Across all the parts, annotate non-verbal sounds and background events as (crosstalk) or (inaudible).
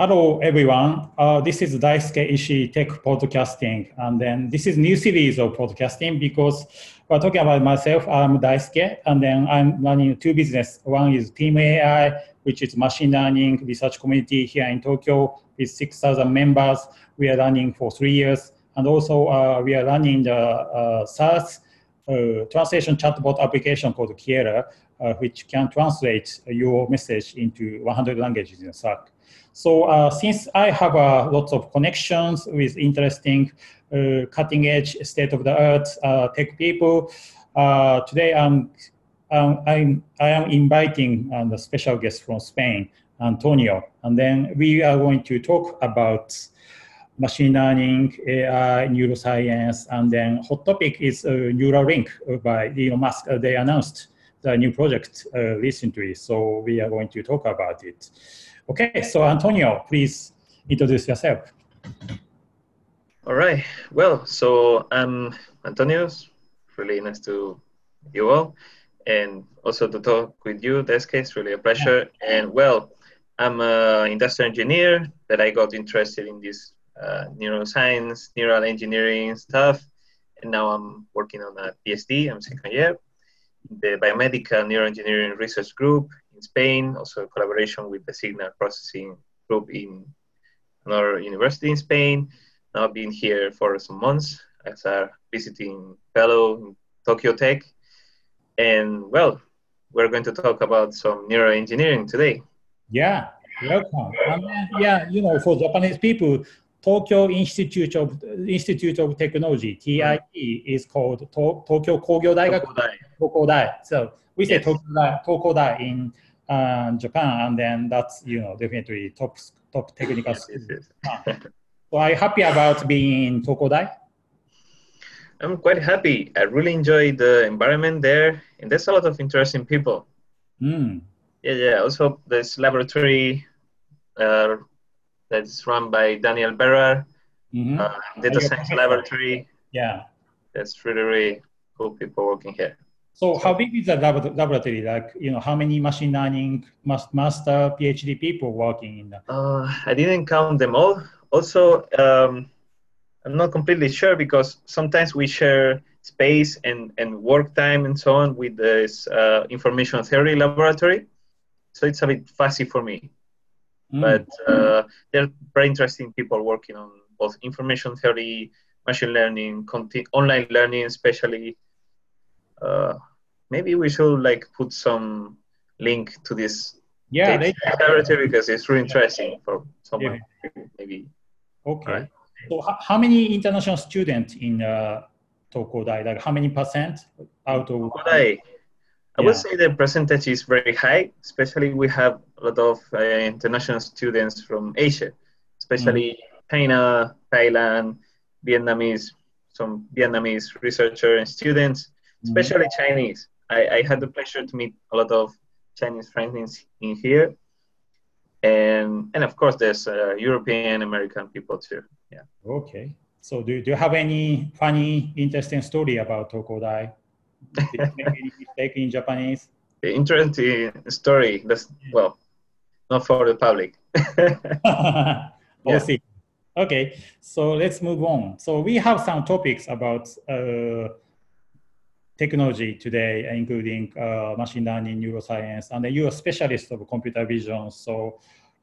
Hello, everyone. Uh, this is Daisuke Ishii Tech Podcasting. And then this is new series of podcasting because we're talking about myself. I'm Daisuke, and then I'm running two business. One is Team AI, which is machine learning research community here in Tokyo with 6,000 members. We are running for three years. And also uh, we are running the uh, SaaS uh, translation chatbot application called Kiara, uh, which can translate your message into 100 languages in Slack. So uh, since I have uh, lots of connections with interesting uh, cutting edge state of the art uh, tech people, uh, today I'm, um, I'm, I am inviting um, a special guest from Spain, Antonio. And then we are going to talk about machine learning, AI, neuroscience, and then hot topic is uh, Neuralink by Elon Musk. they announced the new project recently, so we are going to talk about it. Okay, so Antonio, please introduce yourself. All right. Well, so I'm Antonio. Really nice to you all, and also to talk with you. This case, really a pleasure. And well, I'm an industrial engineer that I got interested in this uh, neuroscience, neural engineering stuff, and now I'm working on a PhD. I'm second year, the biomedical neuroengineering research group in Spain, also a collaboration with the signal processing group in another university in Spain. Now I've been here for some months as a visiting fellow in Tokyo Tech. And well, we're going to talk about some neuroengineering today. Yeah, welcome. Um, yeah, you know, for Japanese people, Tokyo Institute of Institute of Technology (TIE) is called to, Tokyo Kogyo Daigaku. Tokodai. So we say yes. Tokodai, Tokyo Dai in uh, Japan, and then that's you know definitely top top technical school. so are you happy about being in Tokodai? I'm quite happy. I really enjoy the environment there, and there's a lot of interesting people. Mm. Yeah, yeah. Also, this laboratory uh, that's run by Daniel Berrar, mm-hmm. uh, data science laboratory. Yeah, that's really really cool people working here. So how big is the laboratory? Like, you know, how many machine learning master, PhD people working in that? Uh, I didn't count them all. Also, um, I'm not completely sure because sometimes we share space and, and work time and so on with this uh, information theory laboratory. So it's a bit fuzzy for me. Mm. But uh, there are very interesting people working on both information theory, machine learning, content, online learning, especially. Uh, maybe we should like put some link to this yeah laboratory because it's really interesting for someone yeah. maybe okay right? so how many international students in uh, Tokodai? Like how many percent out of Tokodai? I yeah. would say the percentage is very high, especially we have a lot of uh, international students from Asia, especially mm. China, Thailand, Vietnamese, some Vietnamese researchers and students. Especially mm. Chinese. I, I had the pleasure to meet a lot of Chinese friends in, in here, and and of course there's uh, European American people too. Yeah. Okay. So do, do you have any funny, interesting story about Tokodai? Did you make any (laughs) mistake in Japanese? The interesting story. That's well, not for the public. (laughs) (laughs) we'll yeah. see. Okay, so let's move on. So we have some topics about uh, technology today, including uh, machine learning, neuroscience, and you're a specialist of computer vision. So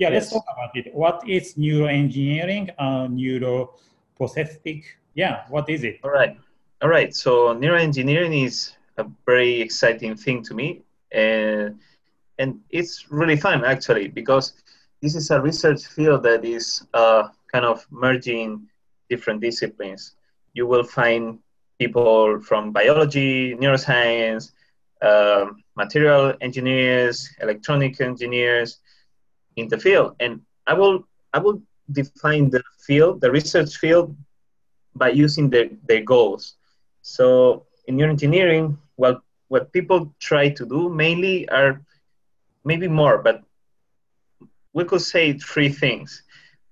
yeah, let's talk about it. What is neuroengineering and neuroprosthetic? Yeah, what is it? All right. All right. So neuroengineering is a very exciting thing to me. And, and it's really fun actually, because this is a research field that is uh, kind of merging different disciplines. You will find people from biology, neuroscience, um, material engineers, electronic engineers in the field. And I will, I will define the field, the research field, by using their, their goals. So in neuroengineering, well, what people try to do mainly are maybe more, but we could say three things.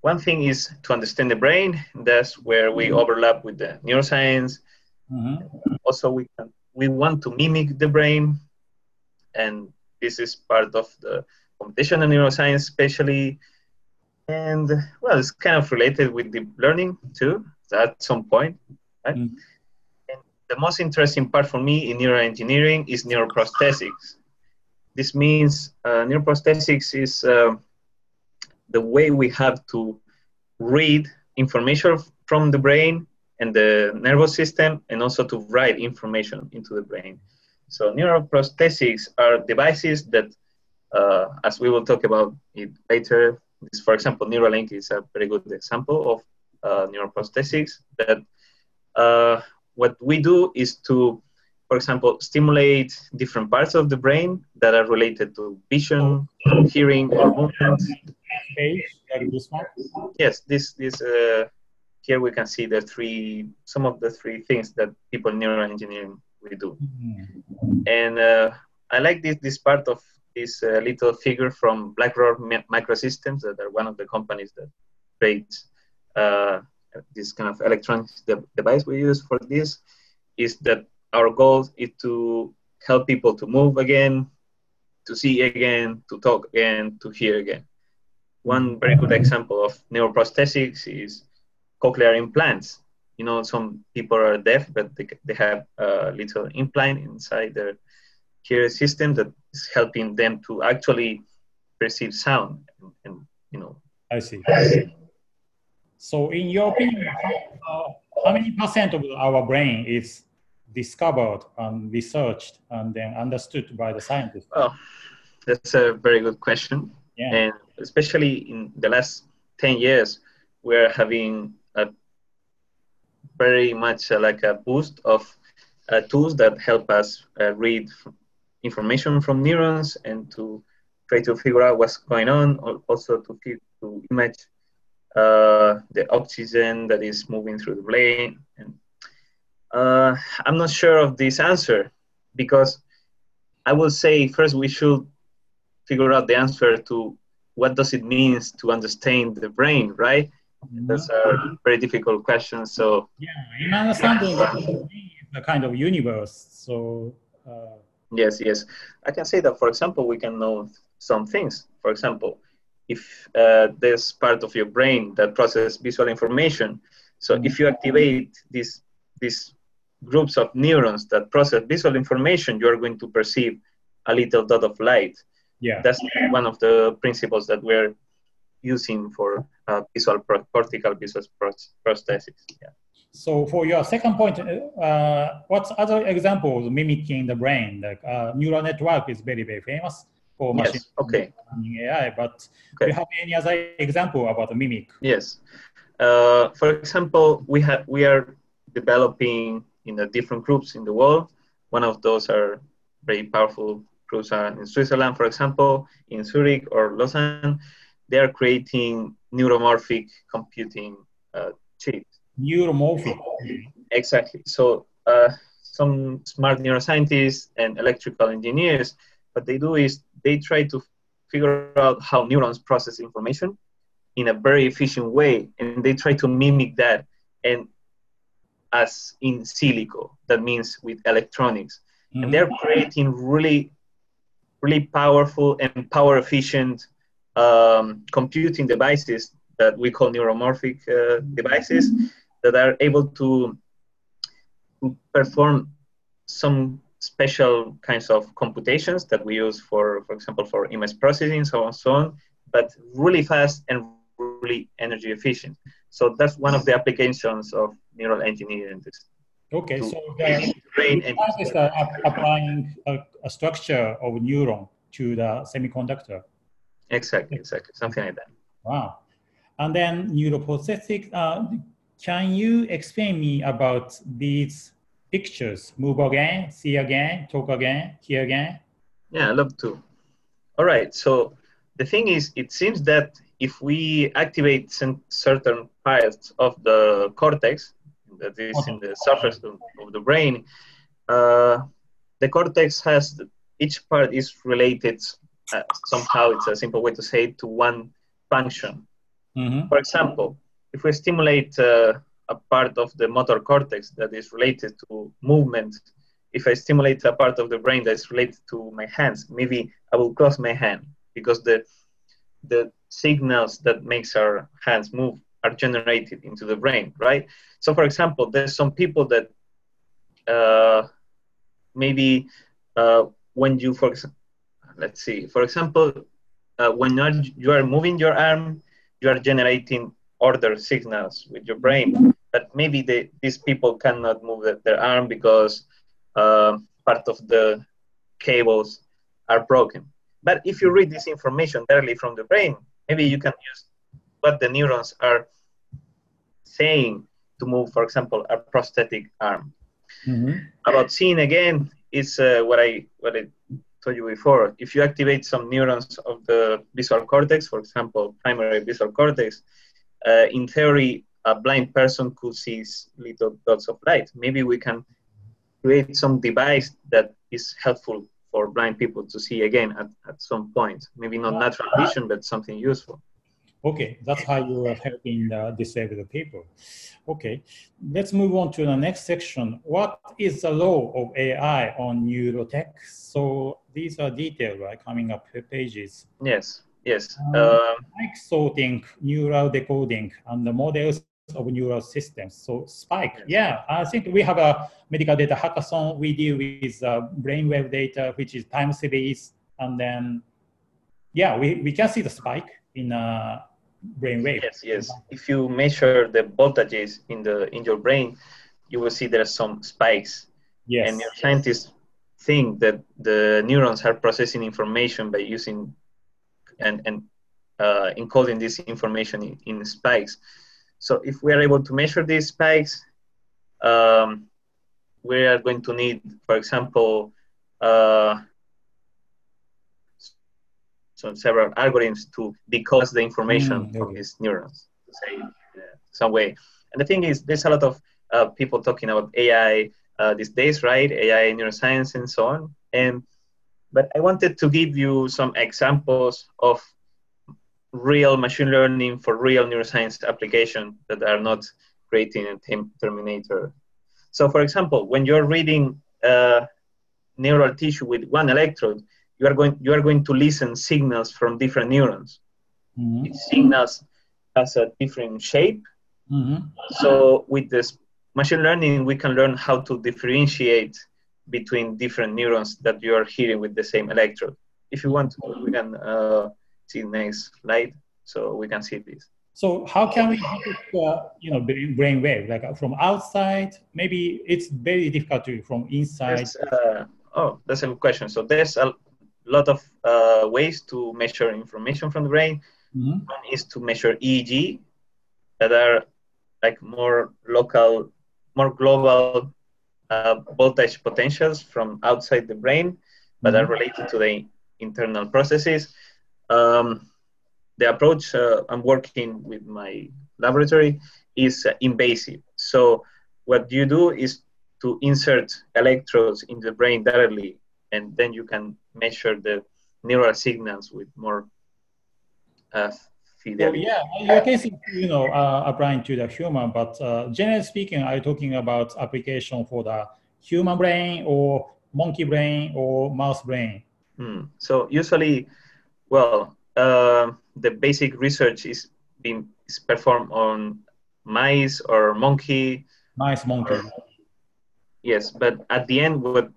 One thing is to understand the brain. That's where we overlap with the neuroscience. Mm-hmm. Also, we can, we want to mimic the brain, and this is part of the computational neuroscience, especially. And well, it's kind of related with deep learning too, at some point, right? Mm. And the most interesting part for me in neuroengineering is neuroprosthetics. This means uh, neuroprosthetics is uh, the way we have to read information from the brain and the nervous system and also to write information into the brain. So neuroprosthetics are devices that, uh, as we will talk about it later, this, for example, Neuralink is a very good example of uh, neuroprosthetics that uh, what we do is to, for example, stimulate different parts of the brain that are related to vision, hearing, or movement. Yes, this, this uh, here we can see the three, some of the three things that people in neural engineering we do. And uh, I like this, this part of this uh, little figure from Blackrock Microsystems that are one of the companies that creates uh, this kind of electronic de- device we use for this is that our goal is to help people to move again, to see again, to talk again, to hear again. One very good example of neuroprosthetics is cochlear implants. You know, some people are deaf, but they, they have a little implant inside their hearing system that is helping them to actually perceive sound. And, and you know, I see. So, in your opinion, uh, how many percent of our brain is discovered and researched and then understood by the scientists? Well, that's a very good question. Yeah. And especially in the last 10 years, we're having very much uh, like a boost of uh, tools that help us uh, read information from neurons and to try to figure out what's going on, also to, to image uh, the oxygen that is moving through the brain. And, uh, I'm not sure of this answer because I will say first we should figure out the answer to what does it mean to understand the brain, right? That's a very difficult question. So yeah, in understanding the kind of universe. So uh, yes, yes, I can say that. For example, we can know some things. For example, if uh, there's part of your brain that process visual information, so if you activate these these groups of neurons that process visual information, you are going to perceive a little dot of light. Yeah, that's one of the principles that we're using for uh, visual cortical visual prosthesis. Yeah. So for your second point, uh, what's other examples mimicking the brain? Like uh, neural network is very very famous for machine yes. okay. learning AI, but okay. do you have any other example about the mimic? Yes. Uh, for example, we have we are developing in the different groups in the world. One of those are very powerful groups are in Switzerland, for example, in Zurich or Lausanne they are creating neuromorphic computing uh, chips. Neuromorphic. Exactly. So uh, some smart neuroscientists and electrical engineers, what they do is they try to figure out how neurons process information in a very efficient way, and they try to mimic that and as in silico. That means with electronics, mm-hmm. and they're creating really, really powerful and power efficient um, computing devices that we call neuromorphic uh, devices that are able to, perform some special kinds of computations that we use for, for example, for image processing, so on, so on, but really fast and really energy efficient. So that's one of the applications of neural engineering. Okay, so the brain is uh, applying a, a structure of neuron to the semiconductor. Exactly, exactly, something like that. Wow. And then neuroprosthetic, Uh, can you explain me about these pictures? Move again, see again, talk again, hear again. Yeah, I love to. All right. So the thing is, it seems that if we activate some certain parts of the cortex that is in the surface of, of the brain, uh, the cortex has each part is related uh, somehow it's a simple way to say it, to one function. Mm-hmm. For example, if we stimulate uh, a part of the motor cortex that is related to movement, if I stimulate a part of the brain that is related to my hands, maybe I will close my hand because the the signals that makes our hands move are generated into the brain, right? So, for example, there's some people that uh, maybe uh, when you, for example, let's see, for example, uh, when you're, you are moving your arm, you are generating order signals with your brain. But maybe they, these people cannot move the, their arm because uh, part of the cables are broken. But if you read this information directly from the brain, maybe you can use what the neurons are saying to move, for example, a prosthetic arm. Mm-hmm. About seeing again is uh, what I what I told you before. If you activate some neurons of the visual cortex, for example, primary visual cortex, uh, in theory, a blind person could see little dots of light. Maybe we can create some device that is helpful for blind people to see again at, at some point. Maybe not natural vision, but something useful. Okay, that's how you are helping the disabled people. Okay, let's move on to the next section. What is the role of AI on neurotech? So these are detailed, right, coming up pages. Yes, yes. Um, uh, like sorting, neural decoding, and the models of neural systems. So Spike, yeah, I think we have a medical data hackathon. We deal with uh, brainwave data, which is time series, and then yeah, we, we can see the spike in a brainwave. Yes, yes. If you measure the voltages in the in your brain, you will see there are some spikes. Yes. And scientists think that the neurons are processing information by using and and uh, encoding this information in, in spikes. So if we are able to measure these spikes, um, we are going to need, for example, uh, some several algorithms to decode the information mm, okay. from these neurons, say uh, some way. And the thing is, there's a lot of uh, people talking about AI uh, these days, right? AI, neuroscience, and so on. And but I wanted to give you some examples of real machine learning for real neuroscience application that are not creating a terminator. So for example, when you're reading uh, neural tissue with one electrode, you are going, you are going to listen signals from different neurons. Mm-hmm. signals has a different shape. Mm-hmm. So with this machine learning, we can learn how to differentiate between different neurons that you are hearing with the same electrode. If you want, to, we can uh, see next slide so we can see this. So how can we uh, you know, brain wave like uh, from outside? Maybe it's very difficult to from inside. Uh, oh, that's a good question. So there's a lot of uh, ways to measure information from the brain. Mm-hmm. One is to measure EEG, that are like more local, more global uh, voltage potentials from outside the brain, but mm-hmm. are related to the internal processes. Um, the approach uh, I'm working with my laboratory is uh, invasive. So what you do is to insert electrodes in the brain directly, and then you can measure the neural signals with more uh, fidelity. So yeah, you can see, you know, uh, applying to the human, but uh, generally speaking, are you talking about application for the human brain or monkey brain or mouse brain? Hmm. So usually, well, uh, the basic research is being is performed on mice or monkey. Mice, monkey. Or, yes, but at the end, what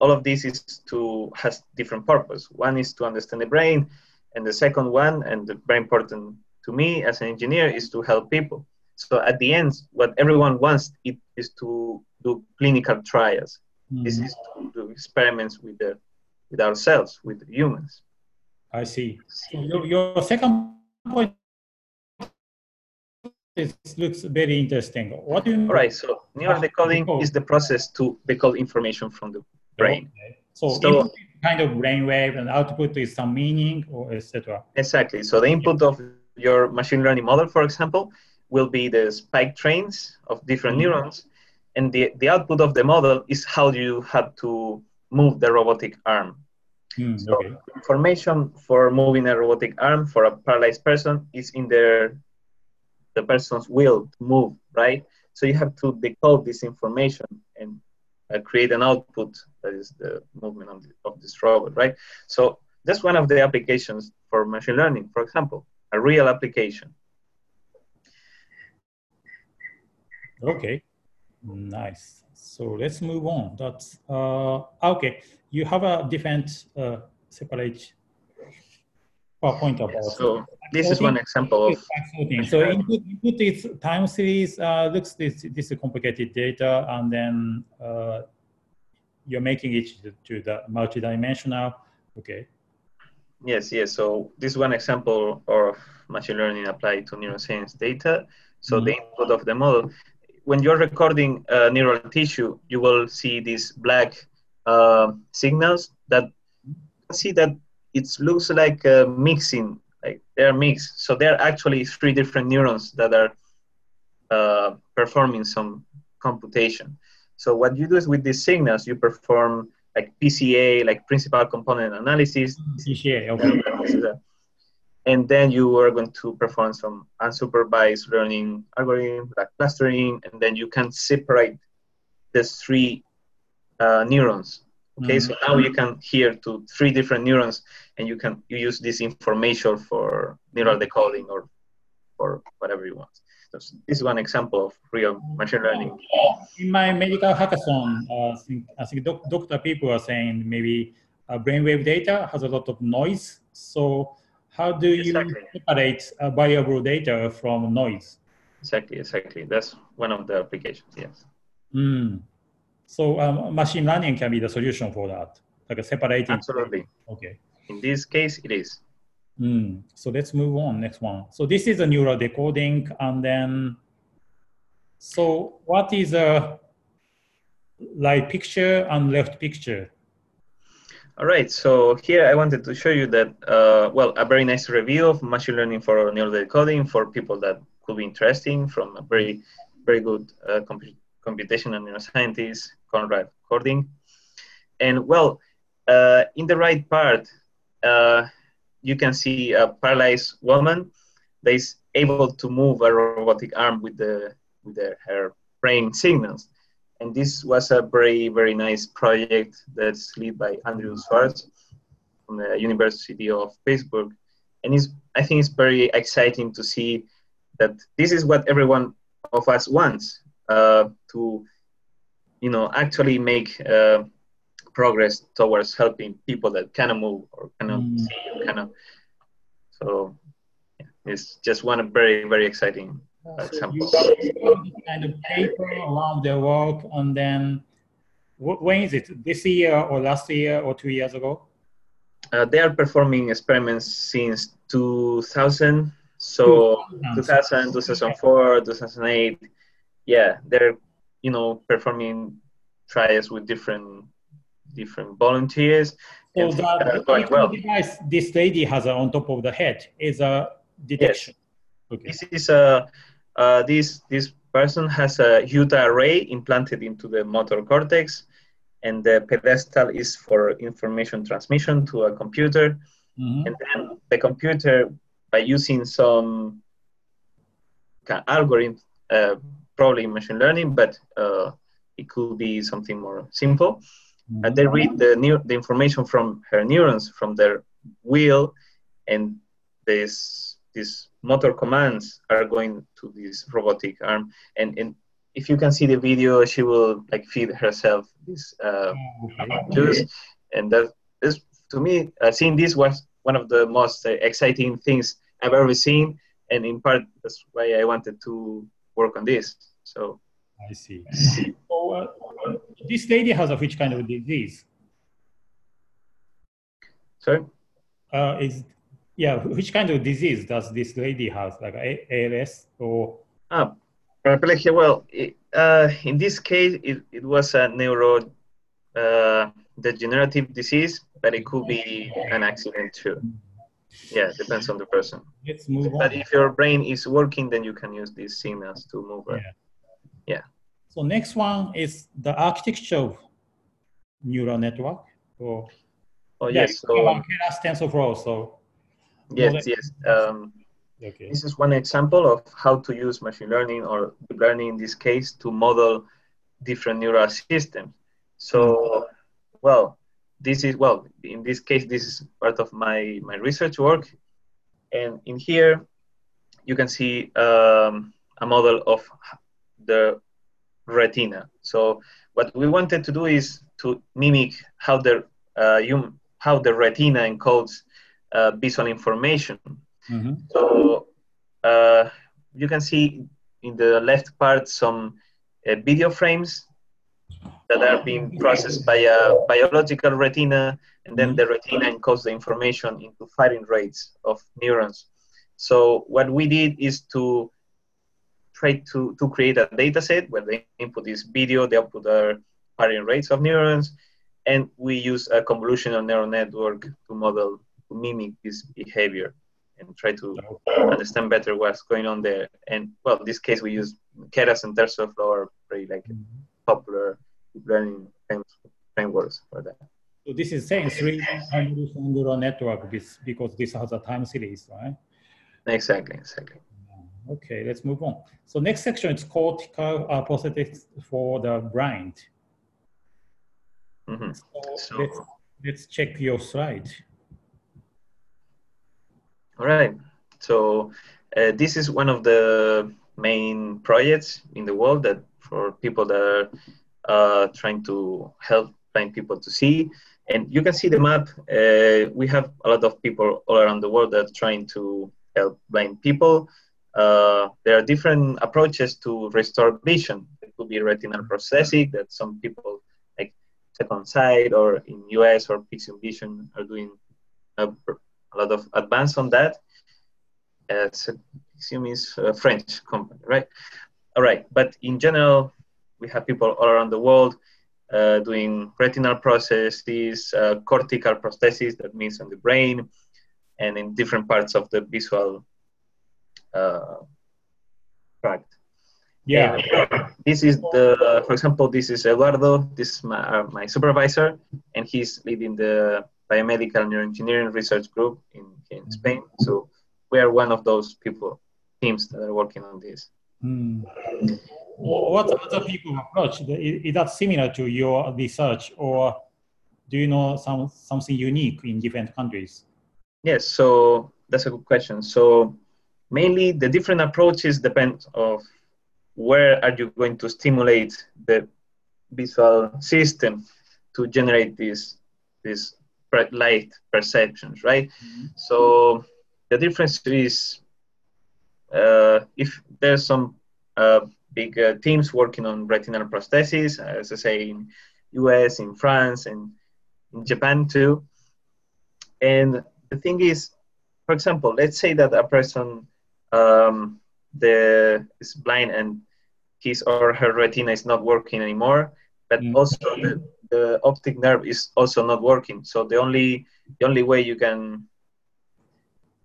all of this is to has different purpose. One is to understand the brain, and the second one, and very important to me as an engineer, is to help people. So at the end, what everyone wants it is to do clinical trials. Mm-hmm. This is to do experiments with the with ourselves, with humans. I see. So your, your second point it looks very interesting. What do you All right, so neural decoding is the process to decode information from the brain. Okay. So, so kind of brainwave and output is some meaning or etc. Exactly. So the input of your machine learning model, for example, will be the spike trains of different mm-hmm. neurons, and the, the output of the model is how you have to move the robotic arm. Mm, so okay. information for moving a robotic arm for a paralyzed person is in their the person's will to move, right? So you have to decode this information and create an output that is the movement of, the, of this robot, right? So that's one of the applications for machine learning, for example, a real application. Okay, nice. So let's move on. That's uh, okay. You have a different uh, separate PowerPoint about. So this is one example of. So input, input is time series. Uh, looks this this is complicated data, and then uh, you're making it to, to the multidimensional. Okay. Yes, yes. So this is one example of machine learning applied to neuroscience data. So mm -hmm. the input of the model when you're recording uh, neural tissue, you will see these black uh, signals that see that it looks like a mixing, like they're mixed. So they're actually three different neurons that are uh, performing some computation. So what you do is with these signals, you perform like PCA, like principal component analysis. PCA, okay and then you are going to perform some unsupervised learning algorithm like clustering and then you can separate these three uh, neurons okay mm-hmm. so now you can hear to three different neurons and you can you use this information for neural decoding or for whatever you want so this is one example of real machine learning in my medical hackathon uh, I think, I think doc- doctor people are saying maybe uh, brainwave data has a lot of noise so how do you exactly. separate uh, variable data from noise? Exactly, exactly. That's one of the applications, yes. Mm. So um, machine learning can be the solution for that, like separating. Absolutely. Okay. In this case, it is. Mm. So let's move on, next one. So this is a neural decoding, and then, so what is a right picture and left picture? All right, so here I wanted to show you that, uh, well, a very nice review of machine learning for neural decoding for people that could be interesting from a very, very good uh, comp- computational neuroscientist, Konrad Kording. And well, uh, in the right part, you can see a paralyzed woman that is able to move a robotic arm with, the, with the, her brain signals. And this was a very, very nice project that's led by Andrew Schwartz from the University of Pittsburgh. And it's, I think it's very exciting to see that this is what everyone of us wants uh, to, you know, actually make uh, progress towards helping people that cannot move or cannot mm. see or cannot. So yeah, it's just one very, very exciting so you kind of paper around their work, and then when is it? This year or last year or two years ago? Uh, they are performing experiments since 2000. So 2000, 2004, 2008. Yeah, they're you know performing trials with different different volunteers. So going well. device this lady has on top of the head is a detection. Yes. Okay. This is a uh, this, this person has a Utah array implanted into the motor cortex, and the pedestal is for information transmission to a computer. Mm-hmm. And then the computer, by using some algorithm, uh, probably machine learning, but uh, it could be something more simple. And they read the, new, the information from her neurons, from their wheel, and this, this motor commands are going to this robotic arm. And, and if you can see the video she will like feed herself this uh, juice. And that is to me uh, seeing this was one of the most uh, exciting things i've ever seen. And in part that's why i wanted to work on this. So i see so uh, this lady has a which kind of disease sorry uh, is yeah, which kind of disease does this lady have, like ALS or? Ah, paraplegia. Well, it, uh, in this case, it, it was a neuro uh, degenerative disease, but it could be an accident too. Yeah, depends on the person. Let's move but on. if your brain is working, then you can use these signals to move. Yeah. Yeah. So next one is the architecture of neural network. Or, oh yes. Yeah, so, Keras TensorFlow. So Yes, yes. Um, okay. This is one example of how to use machine learning or deep learning in this case to model different neural systems. So, well, this is well in this case this is part of my my research work And in here, you can see um, a model of the retina. So what we wanted to do is to mimic how the uh, you, how the retina encodes uh, visual information. Mm-hmm. So uh, you can see in the left part some uh, video frames that are being processed by a biological retina, and then the retina encodes the information into firing rates of neurons. So what we did is to try to, to create a data set where the input is video, the output are firing rates of neurons, and we use a convolutional neural network to model, to mimic this behavior and try to understand better what's going on there. And well, in this case, we use Keras and TensorFlow, very like mm-hmm. popular deep learning frameworks for that. So this is saying three neural network because this has a time series, right? Exactly, exactly. Okay, let's move on. So next section is cortical uh, prosthetics for the blind. Mm-hmm. So, so let's, let's check your slide. All right. So uh, this is one of the main projects in the world that for people that are uh, trying to help blind people to see. And you can see the map. Uh, we have a lot of people all around the world that are trying to help blind people. Uh, there are different approaches to restore vision. It could be retinal prosthetic that some people like Second Sight or in US or Pixium Vision are doing a, a lot of advance on that. Uh, Pixium is a French company, right? All right, but in general, we have people all around the world uh, doing retinal prostheses, uh, cortical prosthesis, that means on the brain, and in different parts of the visual uh, tract. Yeah. And this is the, for example, this is Eduardo. This is my, uh, my supervisor, and he's leading the biomedical neuroengineering research group in, in Spain. So we are one of those people, teams that are working on this. Hmm. What other people approach? Is that similar to your research, or do you know some something unique in different countries? Yes, so that's a good question. So mainly the different approaches depend of where are you going to stimulate the visual system to generate these these light perceptions, right? Mm-hmm. So the difference is uh, if there's some uh, big uh, teams working on retinal prosthesis, as I say in US, in France, and in Japan too. And the thing is, for example, let's say that a person um, the, is blind and his or her retina is not working anymore, but mm. also the, the optic nerve is also not working. So the only the only way you can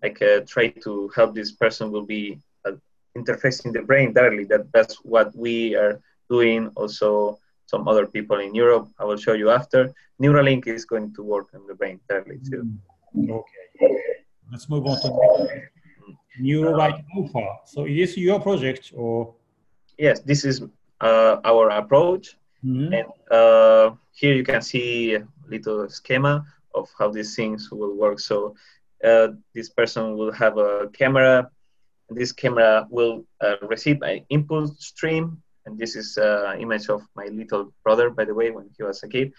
like uh, try to help this person will be uh, interfacing the brain directly. That that's what we are doing. Also, some other people in Europe. I will show you after. Neuralink is going to work on the brain directly too. Mm. Okay. Let's move on to Neuralite Alpha. So is this your project or? Yes, this is uh, our approach. Mm-hmm. And uh, here you can see a little schema of how these things will work. So uh, this person will have a camera. This camera will uh, receive an input stream. And this is an image of my little brother, by the way, when he was a kid.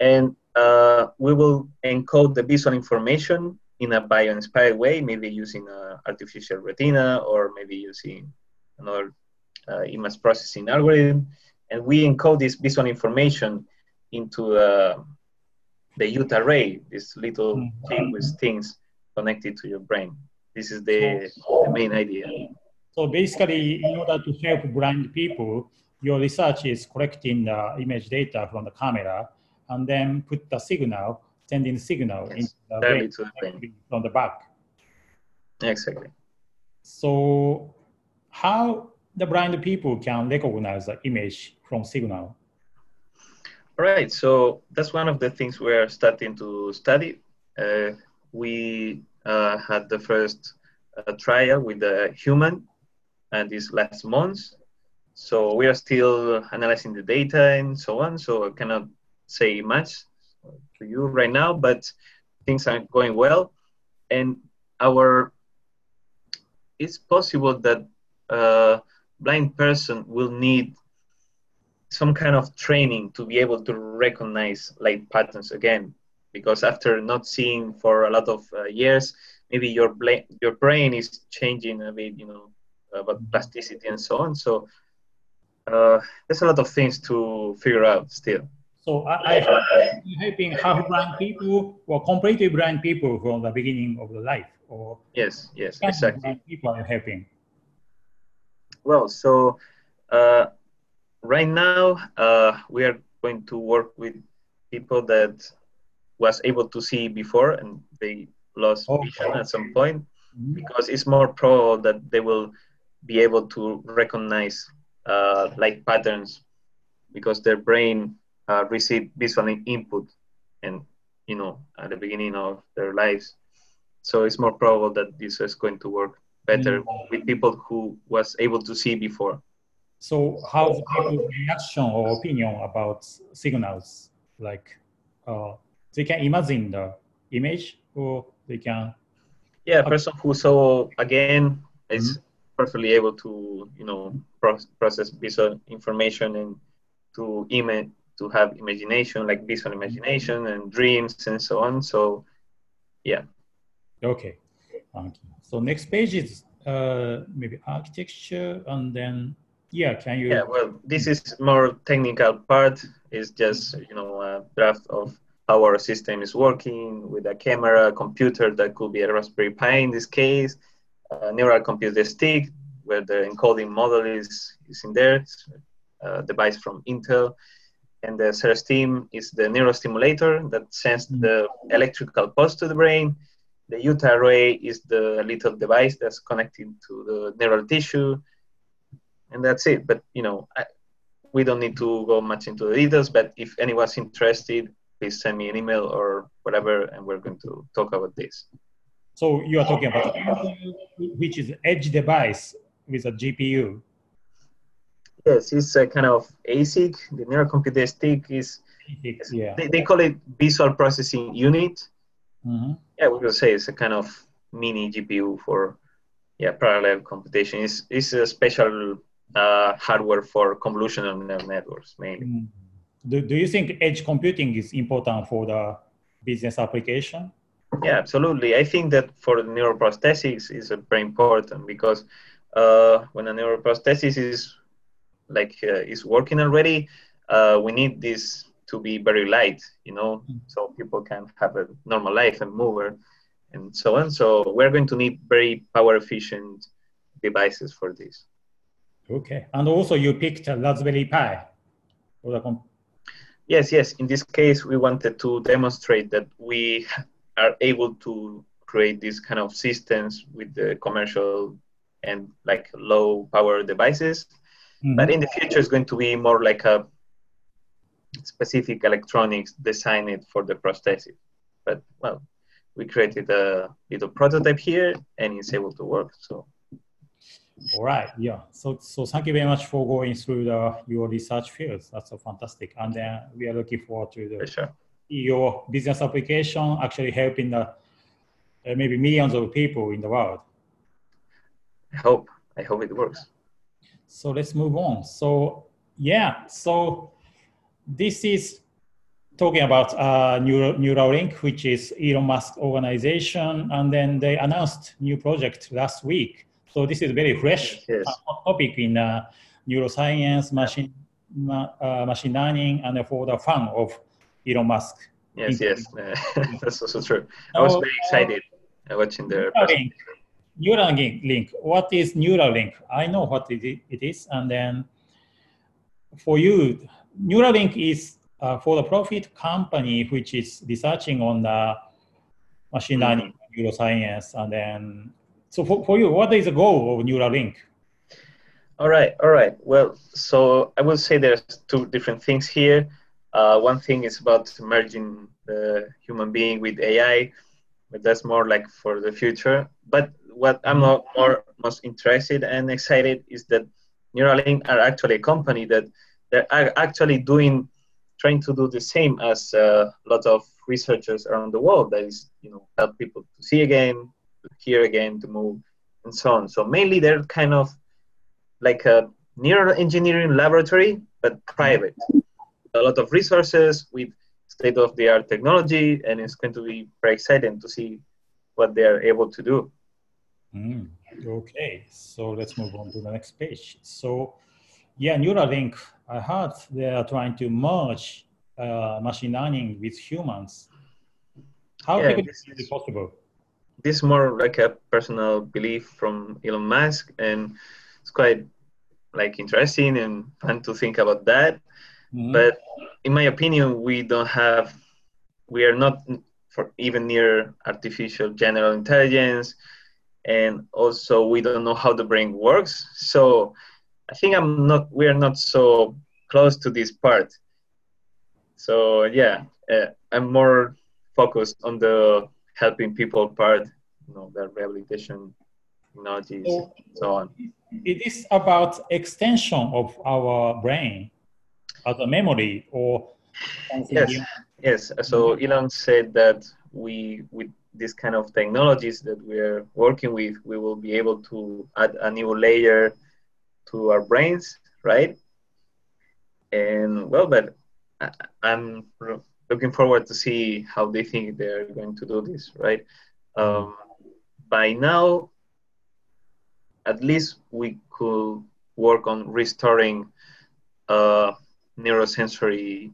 And uh, we will encode the visual information in a bio-inspired way, maybe using a artificial retina or maybe using another uh, image processing algorithm. And we encode this visual information into uh, the Utah array, this little mm-hmm. thing with things connected to your brain. This is the, the main idea. So basically, in order to help blind people, your research is collecting the image data from the camera and then put the signal sending signal yes. into the brain, the from the back. Exactly. So how the blind people can recognize the image from signal? All right, so that's one of the things we're starting to study. Uh, we uh, had the first uh, trial with the human and this last month. So we are still analyzing the data and so on. So I cannot say much to you right now, but things are going well. And our it's possible that a blind person will need some kind of training to be able to recognize light patterns again. Because after not seeing for a lot of uh, years maybe your, bla- your brain is changing a bit you know about plasticity and so on. So uh, there's a lot of things to figure out still. So I, I helping half blind people or completely blind people from the beginning of the life or yes yes exactly people are helping well so uh, right now uh, we are going to work with people that was able to see before and they lost oh. vision at some point mm-hmm. because it's more probable that they will be able to recognize uh, light patterns because their brain uh, receive visual input and you know at the beginning of their lives so it's more probable that this is going to work better mm-hmm. with people who was able to see before so how's people's reaction or opinion about signals? Like uh, they can imagine the image or they can. Yeah, person who saw again is mm-hmm. perfectly able to you know process visual information and to image to have imagination like visual imagination and dreams and so on. So yeah. Okay. Thank you. So next page is uh, maybe architecture and then yeah, can you? Yeah, well, this is more technical part. It's just you know a draft of how our system is working with a camera, computer that could be a Raspberry Pi in this case, a neural computer stick where the encoding model is is in there, it's a device from Intel, and the CereStim is the neurostimulator that sends mm-hmm. the electrical pulse to the brain. The Utah array is the little device that's connected to the neural tissue and that's it. But you know, I, we don't need to go much into the details. But if anyone's interested, please send me an email or whatever, and we're going to talk about this. So you are talking about which is edge device with a GPU. Yes, it's a kind of ASIC. The neural computer stick is. Yeah. They, they call it visual processing unit. Mm-hmm. Yeah, we could say it's a kind of mini GPU for yeah parallel computation. It's, it's a special uh, hardware for convolutional neural networks mainly. Mm. Do, do you think edge computing is important for the business application? Yeah, absolutely. I think that for the neuroprosthetics is very important because uh, when a neuroprosthesis is like uh, is working already, uh, we need this to be very light, you know, mm. so people can have a normal life and move and so on. So we're going to need very power efficient devices for this. Okay, and also you picked a Raspberry Pi. Yes, yes. In this case, we wanted to demonstrate that we (laughs) are able to create these kind of systems with the commercial and like low power devices. Mm-hmm. But in the future, it's going to be more like a specific electronics designed for the prosthesis. But well, we created a little prototype here, and it's able to work. So all right. Yeah. So, so thank you very much for going through the, your research fields. That's so fantastic. And then we are looking forward to the, sure. your business application actually helping the uh, maybe millions of people in the world. I hope. I hope it works. So let's move on. So yeah. So this is talking about uh, Neural, Neuralink, which is Elon Musk organization, and then they announced new project last week so this is very fresh yes. topic in uh, neuroscience, machine uh, machine learning, and for the fan of Elon Musk. Yes, yes, (laughs) that's also true. I was very excited uh, watching the Neuralink. Neuralink. What is Neuralink? I know what it is, and then for you, Neuralink is a for-profit company which is researching on the machine learning, neuroscience, and then so for, for you, what is the goal of Neuralink? All right, all right. Well, so I will say there's two different things here. Uh, one thing is about merging the human being with AI, but that's more like for the future. But what I'm more most interested and excited is that Neuralink are actually a company that they're actually doing, trying to do the same as a lot of researchers around the world. That is, you know, help people to see again, to hear again, to move, and so on. So mainly they're kind of like a neural engineering laboratory, but private. A lot of resources with state of the art technology, and it's going to be very exciting to see what they are able to do. Mm, okay, so let's move on to the next page. So, yeah, Neuralink, I heard they are trying to merge uh, machine learning with humans. How yeah, is it possible? This is more like a personal belief from Elon Musk, and it's quite like interesting and fun to think about that. Mm-hmm. But in my opinion, we don't have, we are not for even near artificial general intelligence, and also we don't know how the brain works. So I think I'm not, we are not so close to this part. So yeah, uh, I'm more focused on the helping people part, you know, the rehabilitation technologies, so, so on. It is about extension of our brain as a memory or yes, yes. So Elon said that we with this kind of technologies that we're working with, we will be able to add a new layer to our brains, right? And well, but I'm looking forward to see how they think they're going to do this, right? Um, by now, at least we could work on restoring uh, neurosensory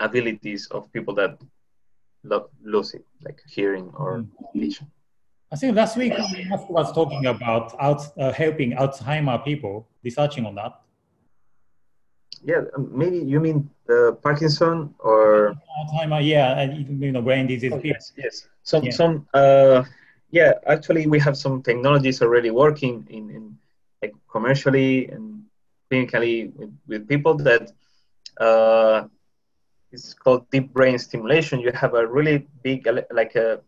abilities of people that lo- losing, like hearing or mm-hmm. vision. I think last week Musk was talking about out, uh, helping Alzheimer people, researching on that. Yeah, um, maybe you mean uh, Parkinson or Alzheimer? Yeah, and you know brain disease. Oh, yes, yes. Some yeah. some uh, yeah. Actually, we have some technologies already working in, in like commercially and clinically with, with people that uh, it's called deep brain stimulation. You have a really big, like a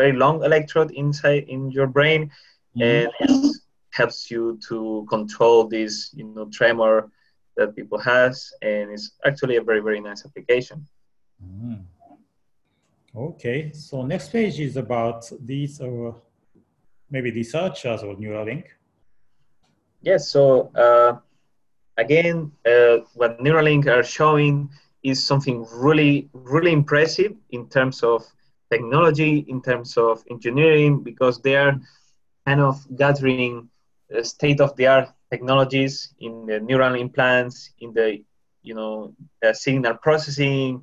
very long electrode inside in your brain, mm-hmm. and it helps you to control this, you know, tremor that people has, and it's actually a very very nice application. Mm. Okay, so next page is about these, uh, maybe researchers or Neuralink. Yes, so uh, again, uh, what Neuralink are showing is something really, really impressive in terms of technology, in terms of engineering, because they are kind of gathering state of the art technologies in the neural implants, in the you know the signal processing,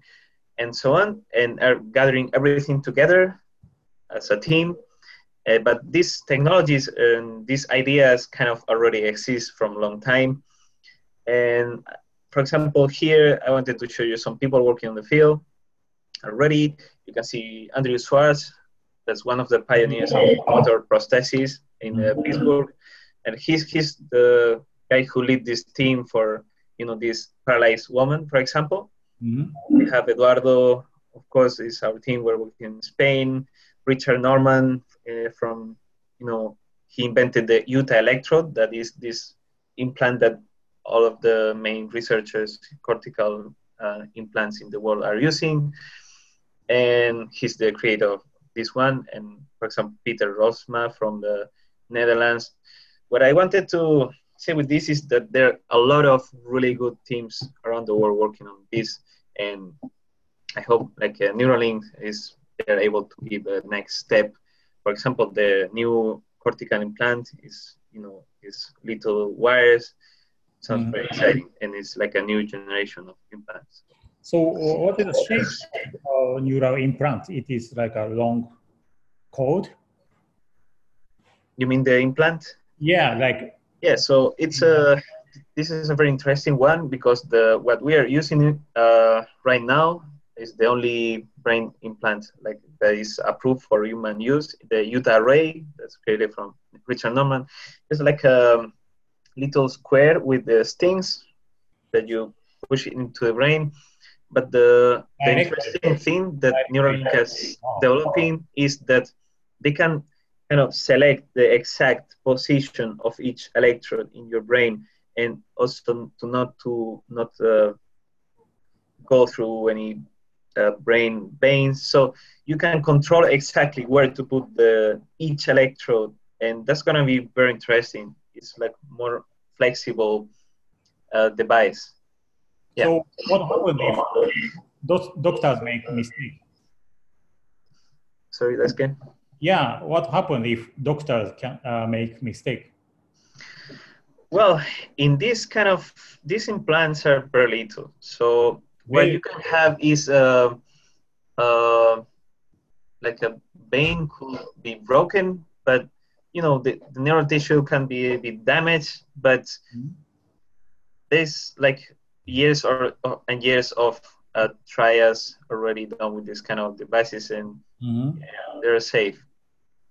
and so on, and are gathering everything together as a team. Uh, but these technologies and these ideas kind of already exist from a long time. And for example, here I wanted to show you some people working on the field already. You can see Andrew Schwartz, that's one of the pioneers of motor prosthesis in uh, Pittsburgh, and he's he's the guy who lead this team for you know this paralyzed woman, for example. Mm-hmm. We have Eduardo, of course, is our team. We're working in Spain. Richard Normann uh, from you know he invented the Utah electrode, that is this implant that all of the main researchers cortical uh, implants in the world are using. And he's the creator of this one. And for example, Pieter Roelfsema from the Netherlands. What I wanted to say with this is that there are a lot of really good teams around the world working on this. And I hope like uh, Neuralink is they're able to give a next step. For example, the new cortical implant is, you know, is little wires sounds mm-hmm. very exciting, and it's like a new generation of implants. So, what is the shape of neural implant? It is like a long code. You mean the implant? Yeah, like. Yeah, so it's a. This is a very interesting one because the what we are using uh, right now is the only brain implant like that is approved for human use. The Utah array that's created from Richard Normann. It's like a little square with the stings that you push into the brain. But the, the interesting thing that Neuralink is developing is that they can kind of select the exact position of each electrode in your brain and also to not to not uh, go through any uh, brain veins so you can control exactly where to put the each electrode and that's going to be very interesting. It's like more flexible uh, device. Yeah. So what happens if those doctors make mistake? Sorry, that's again. Yeah, what happens if doctors can uh, make mistake? Well, in this kind of these implants are very little. So what you can have is a, uh, uh, like a vein could be broken, but you know the, the neural tissue can be a bit damaged, but mm-hmm. there's like years or, or and years of uh, trials already done with this kind of devices, and mm-hmm. yeah, they're safe.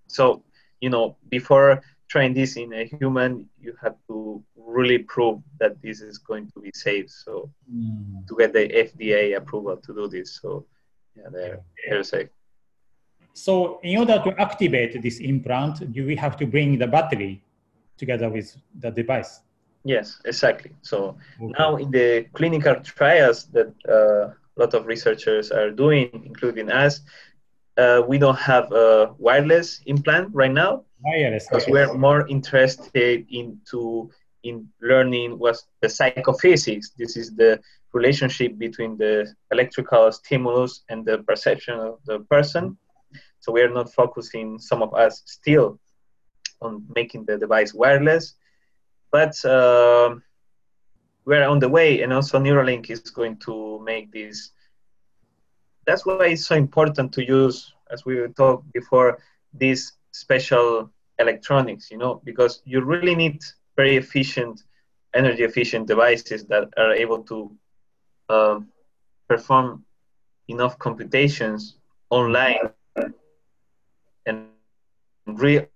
So you know before trying this in a human, you have to really prove that this is going to be safe. So mm. to get the FDA approval to do this, so yeah, they're, they're safe. So in order to activate this implant, do we have to bring the battery together with the device? Yes, exactly. So okay. now in the clinical trials that uh, a lot of researchers are doing, including us, uh, we don't have a wireless implant right now wireless because okay. we're more interested into in learning what's the psychophysics. This is the relationship between the electrical stimulus and the perception of the person. So we are not focusing, some of us still, on making the device wireless, but uh, we're on the way, and also Neuralink is going to make this. That's why it's so important to use, as we talked before, this special electronics, you know, because you really need very efficient, energy efficient devices that are able to uh, perform enough computations online real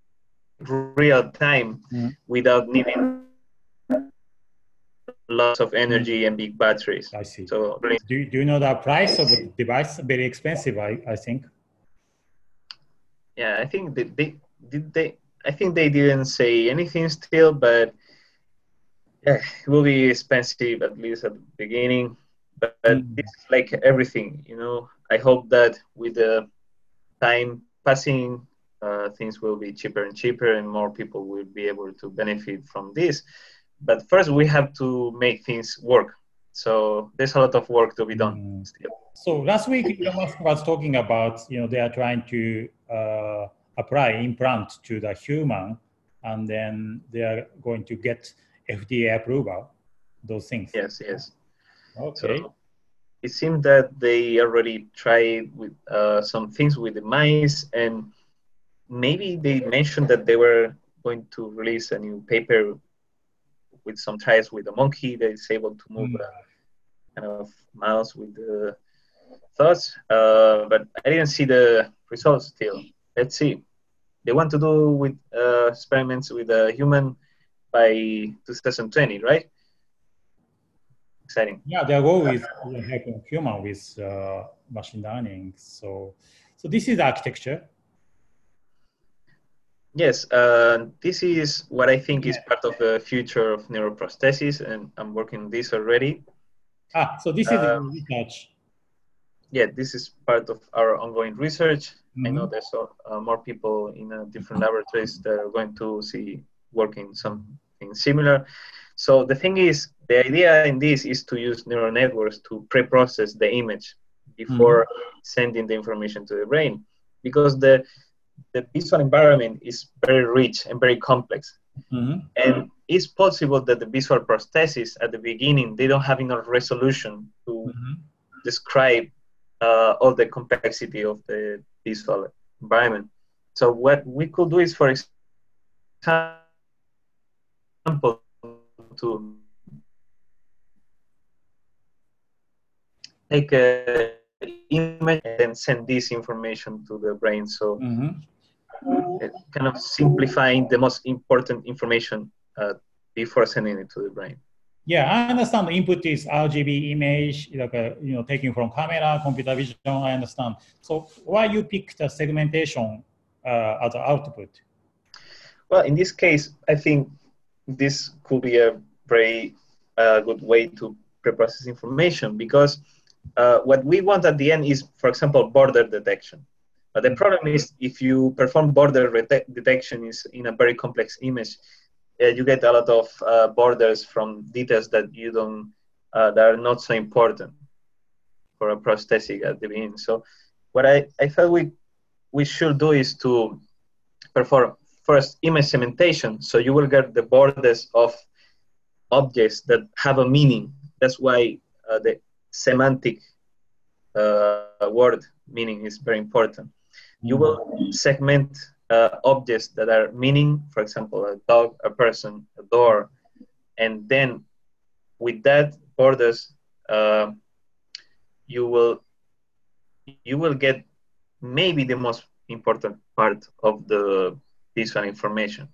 real time mm-hmm. without needing lots of energy and big batteries. I see. So do, do you know the price of the device? Very expensive, I, I think. Yeah, I think they, they did they I think they didn't say anything still, but yeah, it will be expensive at least at the beginning. But, but mm. it's like everything, you know. I hope that with the time passing, uh, things will be cheaper and cheaper, and more people will be able to benefit from this. But first, we have to make things work. So there's a lot of work to be done mm. still. So last week, Elon was talking about, you know, they are trying to uh, apply implant to the human, and then they are going to get FDA approval. Those things. Yes, yes. Okay. So it seems that they already tried with uh, some things with the mice, and maybe they mentioned that they were going to release a new paper with some trials with a monkey that is able to move mm. a kind of mouse with the thoughts. Uh, but I didn't see the results still let's see. They want to do with uh, experiments with a human by 2020, right? Exciting. Yeah, their goal is helping human with uh, machine learning. So, so this is architecture. Yes, uh, this is what I think is part of the future of neuroprosthesis, and I'm working on this already. Ah, so this is um, research. Yeah, this is part of our ongoing research. Mm-hmm. I know there's uh, more people in uh, different laboratories that are going to see working something similar. So the thing is, the idea in this is to use neural networks to pre-process the image before mm-hmm. sending the information to the brain, because the the visual environment is very rich and very complex. Mm-hmm. And it's possible that the visual prosthesis at the beginning they don't have enough resolution to mm-hmm. describe uh, all the complexity of the visual environment. So what we could do is, for example, to take a image and send this information to the brain. So mm-hmm. kind of simplifying the most important information uh, before sending it to the brain. Yeah, I understand the input is RGB image, like a, you know, taking from camera, computer vision. I understand. So why you pick the segmentation uh, as an output? Well, in this case, I think this could be a very uh, good way to pre-process information because uh, what we want at the end is, for example, border detection. But the problem is if you perform border detection is in a very complex image, uh, you get a lot of uh, borders from details that you don't uh, that are not so important for a prosthetic at the beginning. So what I, I felt we we should do is to perform first image segmentation. So you will get the borders of objects that have a meaning. That's why uh, the semantic uh, word meaning is very important. You will segment uh, objects that are meaning, for example, a dog, a person, a door, and then with that borders, uh, you will you will get maybe the most important part of the visual information.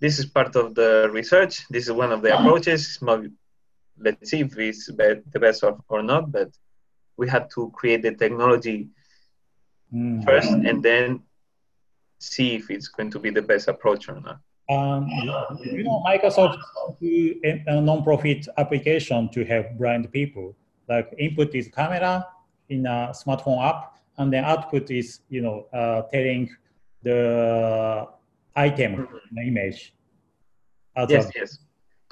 This is part of the research. This is one of the approaches. Let's see if it's the best or, or not, but we have to create the technology mm. first and then see if it's going to be the best approach or not. Um, you know, Microsoft do a, a non-profit application to help blind people. Like input is camera in a smartphone app, and then output is you know uh, telling the item, mm-hmm. the image. Yes, of, yes.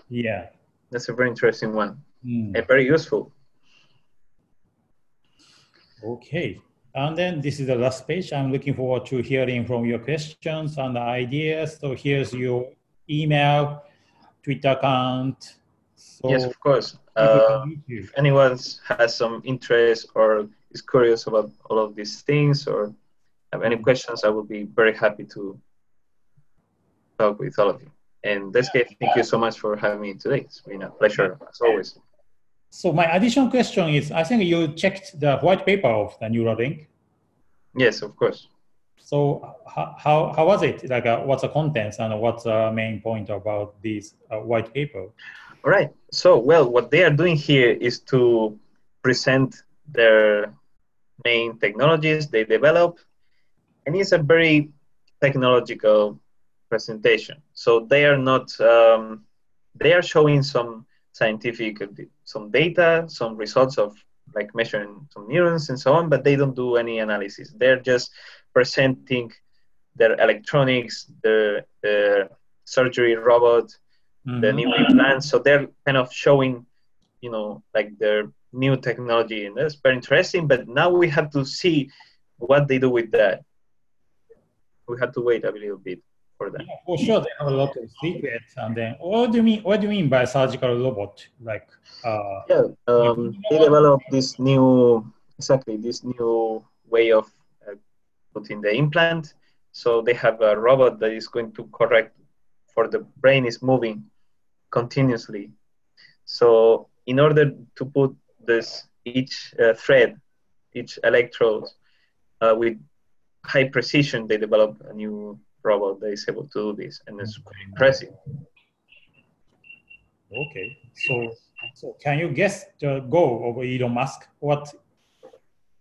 Yeah. That's a very interesting one mm. and very useful. Okay. And then this is the last page. I'm looking forward to hearing from your questions and ideas. So here's your email, Twitter account. So yes, of course. Uh, if anyone has some interest or is curious about all of these things or have any questions, I will be very happy to talk with all of you. And Daisuke, thank you so much for having me today. It's been a pleasure as always. So my additional question is, I think you checked the white paper of the Neuralink. Yes, of course. So how, how, how was it? Like, uh, what's the contents and what's the main point about this uh, white paper? All right. So, well, what they are doing here is to present their main technologies they develop, and it's a very technological presentation. So they are not. Um, they are showing some scientific some data, some results of like measuring some neurons and so on, but they don't do any analysis. They're just presenting their electronics, the, the surgery robot, mm-hmm. the new implants. So they're kind of showing, you know, like their new technology, and that's very interesting. But now we have to see what they do with that. We have to wait a little bit for that. Yeah, for sure, they have a lot of secrets. And then, what do you mean? What do you mean by surgical robot? Like, uh, yeah, um, they developed this new, exactly this new way of uh, putting the implant. So they have a robot that is going to correct for the brain is moving continuously. So in order to put this each uh, thread, each electrode uh, with high precision, they develop a new robot that is able to do this, and it's quite impressive. Okay, so so can you guess the goal of Elon Musk? What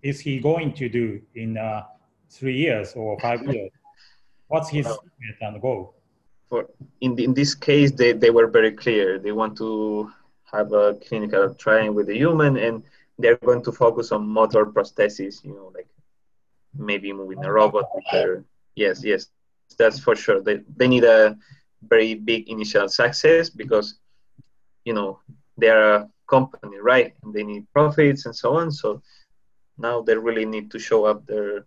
is he going to do in uh, three years or five (laughs) years? What's his uh, and goal? For in in this case, they they were very clear. They want to have a clinical trial with the human, and they're going to focus on motor prosthesis. You know, like maybe moving a robot with their yes, yes, that's for sure. They, they need a very big initial success because, you know, they're a company, right? And they need profits and so on. So now they really need to show up their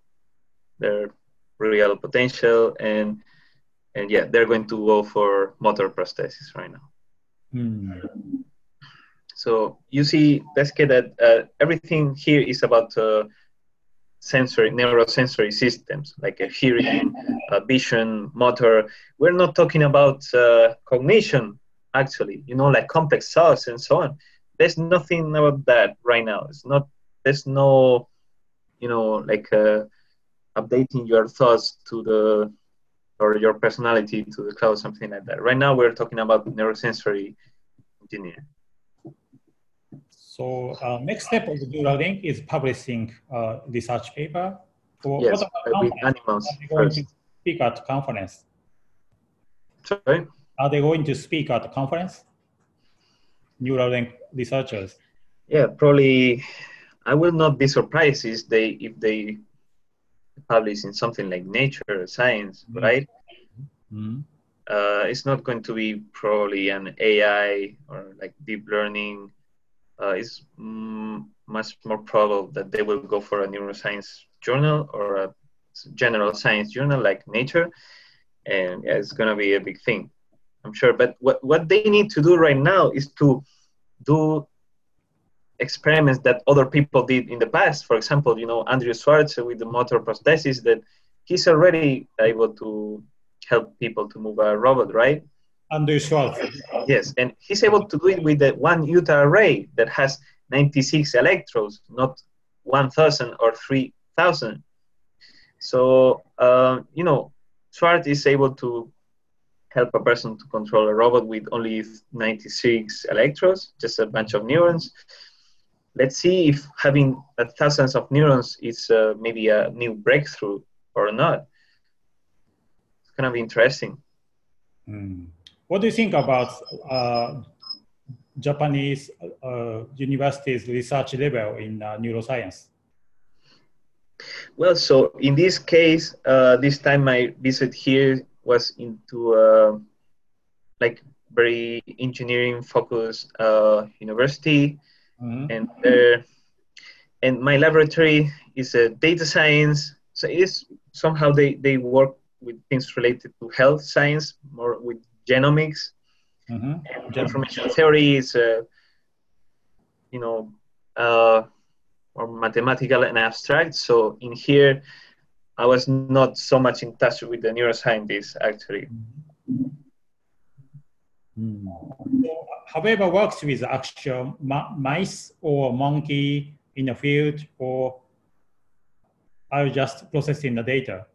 their real potential and and yeah, they're going to go for motor prosthesis right now. Mm. So you see, basically, that uh, everything here is about uh, sensory neurosensory systems like a hearing a vision motor. We're not talking about uh, cognition actually you know like complex thoughts and so on. There's nothing about that right now. It's not there's no you know like uh, updating your thoughts to the or your personality to the cloud something like that. Right now we're talking about neurosensory engineering so uh, next step of the Neuralink is publishing uh, research paper. So yes, with animals. Are they going first. to speak at conference? Sorry? Are they going to speak at the conference? Neuralink researchers. Yeah, probably. I will not be surprised if they if they published in something like Nature or Science, mm-hmm. right? Mm-hmm. Uh, it's not going to be probably an AI or like deep learning. Uh, it's mm, much more probable that they will go for a neuroscience journal or a general science journal like Nature, and yeah, it's going to be a big thing, I'm sure. But what what they need to do right now is to do experiments that other people did in the past. For example, you know, Andrew Schwartz with the motor prosthesis that he's already able to help people to move a robot, right? Andrew Schwartz. Yes, and he's able to do it with the one Utah array that has 96 electrodes, not 1,000 or 3,000. So, uh, you know, Schwartz is able to help a person to control a robot with only 96 electrodes, just a bunch of neurons let's see if having thousands of neurons is uh, maybe a new breakthrough or not. It's going to be interesting. Mm. What do you think about uh, Japanese uh, universities' research level in uh, neuroscience? Well, so in this case, uh, this time my visit here was into uh, like very engineering focused university Mm-hmm. And uh, and my laboratory is a data science. So it's somehow they, they work with things related to health science, more with genomics. Mm-hmm. And information theory is, uh, you know, uh, more mathematical and abstract. So in here, I was not so much in touch with the neuroscientists actually. Mm-hmm. Mm. However, works with actual mice or monkey in the field, or are you just processing the data?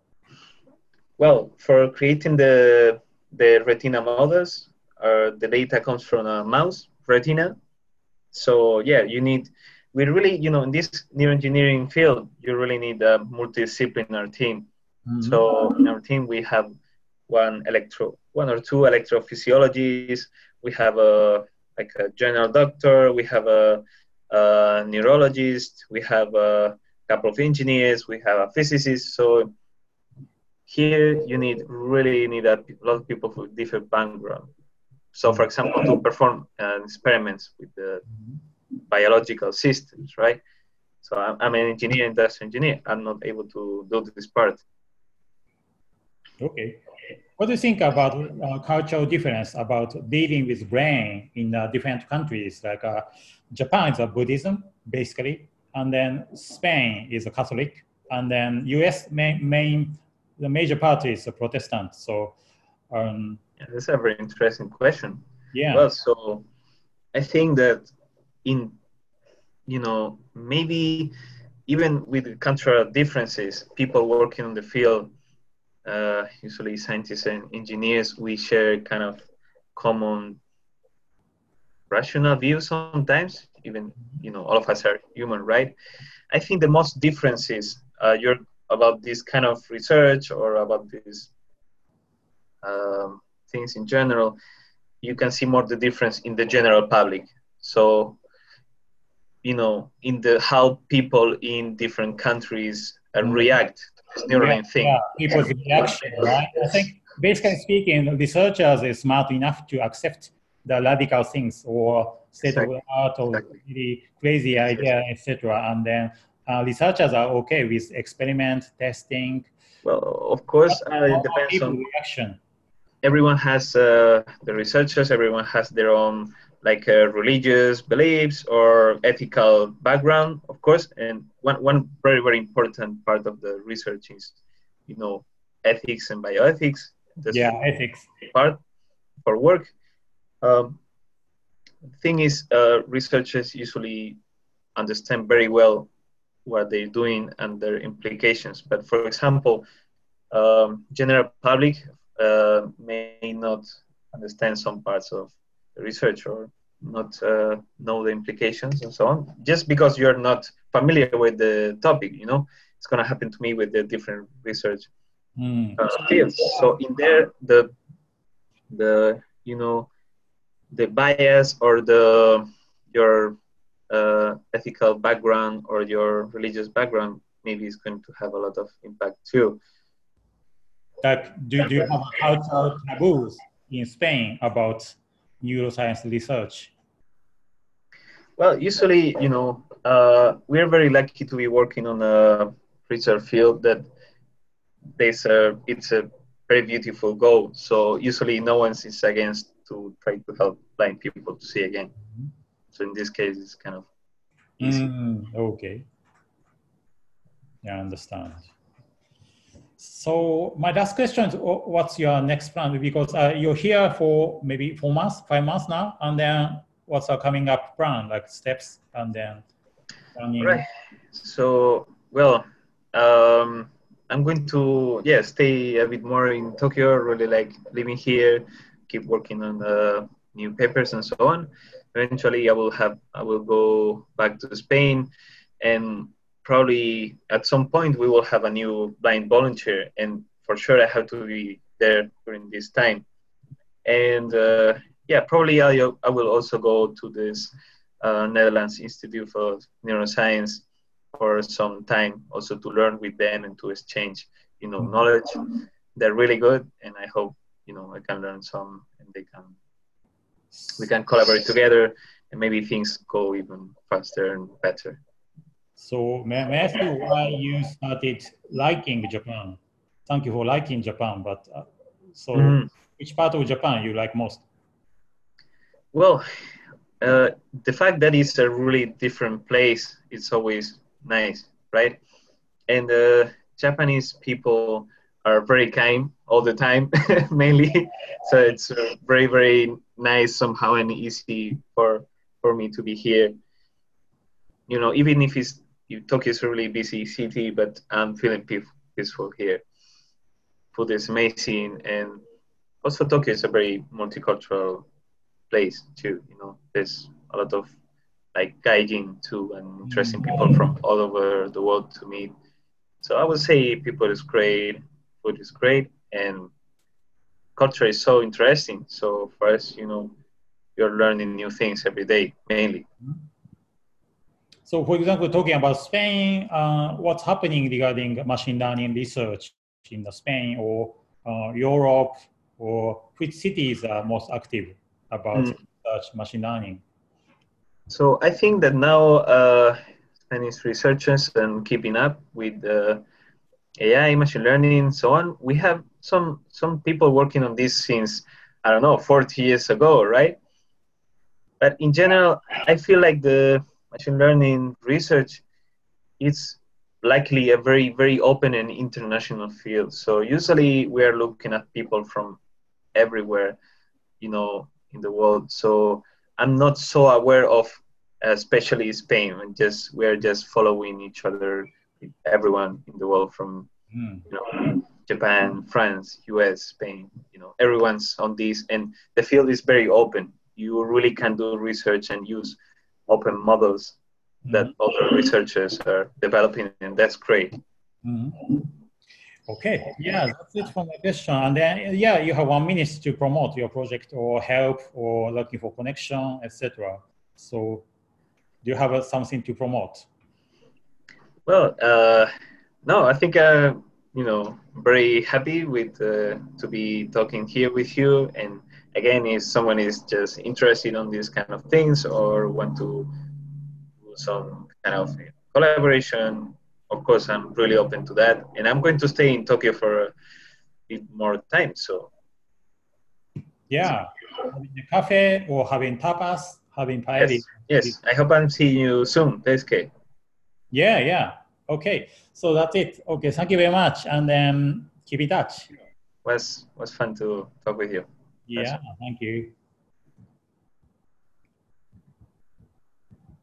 Well, for creating the the retina models, uh, the data comes from a mouse retina. So yeah, you need. We really, you know, in this neuroengineering field, you really need a multidisciplinary team. Mm-hmm. So in our team, we have one electro, one or two electrophysiologists. We have a like a general doctor. We have a, a neurologist. We have a couple of engineers. We have a physicist. So here you need really need a lot of people with different background. So, for example, to perform uh, experiments with the biological systems, right? So I'm, I'm an engineer, industrial engineer. I'm not able to do this part. Okay. What do you think about uh, cultural difference about dealing with brain in uh, different countries? Like uh, Japan is a Buddhism, basically, and then Spain is a Catholic, and then U.S. main, main the major party is a Protestant. So, um, yeah, that's a very interesting question. Yeah. Well, so I think that in you know maybe even with the cultural differences, people working in the field uh, usually scientists and engineers, we share kind of common rational views sometimes. Even you know, all of us are human, right? I think the most differences uh, you're about this kind of research or about these um, things in general. You can see more the difference in the general public. So, you know, in the how people in different countries uh, react this Neuralink yeah, thing. Yeah, people's reaction, right? I think basically speaking, researchers are smart enough to accept the radical things or state exactly. of the art or exactly. really crazy idea, etc. And then uh, researchers are okay with experiment testing. Well, of course, uh, it depends on reaction. Everyone has uh, the researchers. Everyone has their own like uh, religious beliefs or ethical background, of course. And one, one very, very important part of the research is, you know, ethics and bioethics. That's yeah, ethics. Part for work. Um, thing is, uh, researchers usually understand very well what they're doing and their implications. But for example, um, general public uh, may not understand some parts of the research or not uh, know the implications and so on just because you're not familiar with the topic you know it's going to happen to me with the different research mm. uh, fields so in there the the you know the bias or the your uh, ethical background or your religious background maybe is going to have a lot of impact too. Like, do, do you have cultural taboos in Spain about neuroscience research? Well, usually, you know, uh, we're very lucky to be working on a research field that there's a, it's a very beautiful goal. So usually no one is against to try to help blind people to see again. Mm-hmm. So in this case, it's kind of easy. Mm, okay. Yeah, I understand. So my last question is, what's your next plan? Because uh, you're here for maybe four months, five months now, and then what's our coming up plan, like steps, and then running? Right. So, well, um, I'm going to yeah stay a bit more in Tokyo. Really like living here, keep working on the new papers and so on. Eventually, I will have I will go back to Spain, and probably at some point we will have a new blind volunteer, and for sure I have to be there during this time. And uh, yeah, probably I, I will also go to this uh, Netherlands Institute for Neuroscience for some time, also to learn with them and to exchange, you know, knowledge. They're really good, and I hope you know I can learn some, and they can we can collaborate together, and maybe things go even faster and better. So may, may I ask you why you started liking Japan? Thank you for liking Japan, but uh, so mm. which part of Japan you like most? Well, uh, the fact that it's a really different place, it's always nice, right? And uh, Japanese people are very kind all the time, (laughs) mainly. So it's uh, very, very nice somehow and easy for for me to be here. You know, even if it's Tokyo is a really busy city, but I'm feeling peaceful here. Food is amazing, and also Tokyo is a very multicultural place too. You know, there's a lot of like guiding too, and interesting people from all over the world to meet. So I would say people is great, food is great, and culture is so interesting. So for us, you know, you're learning new things every day, mainly. So, for example, talking about Spain, uh, what's happening regarding machine learning research in the Spain or uh, Europe, or which cities are most active? about mm. such machine learning? So I think that now uh, Spanish researchers and keeping up with uh, AI, machine learning, so on. We have some some people working on this since I don't know 40 years ago, right? But in general, I feel like the machine learning research it's likely a very very open and international field. So usually we are looking at people from everywhere, you know, in the world. So I'm not so aware of, uh, especially Spain. And just we're just following each other, everyone in the world from mm. you know Japan, France, U.S., Spain. You know everyone's on this, and the field is very open. You really can do research and use open models mm. that other researchers are developing, and that's great. Mm. Okay, yeah, that's it for my question. And then, yeah, you have one minute to promote your project or help or looking for connection, etc. So, do you have something to promote? Well, uh, no, I think uh, you know very happy with uh, to be talking here with you. And again, if someone is just interested on these kind of things or want to do some kind of collaboration of course, I'm really open to that. And I'm going to stay in Tokyo for a bit more time. So, yeah, having a cafe or having tapas, having paella. Yes, yes. I hope I'm seeing you soon, Daisuke. Yeah, yeah. Okay, so that's it. Okay, thank you very much, and then keep in touch. Was was fun to talk with you. Yeah, thank you.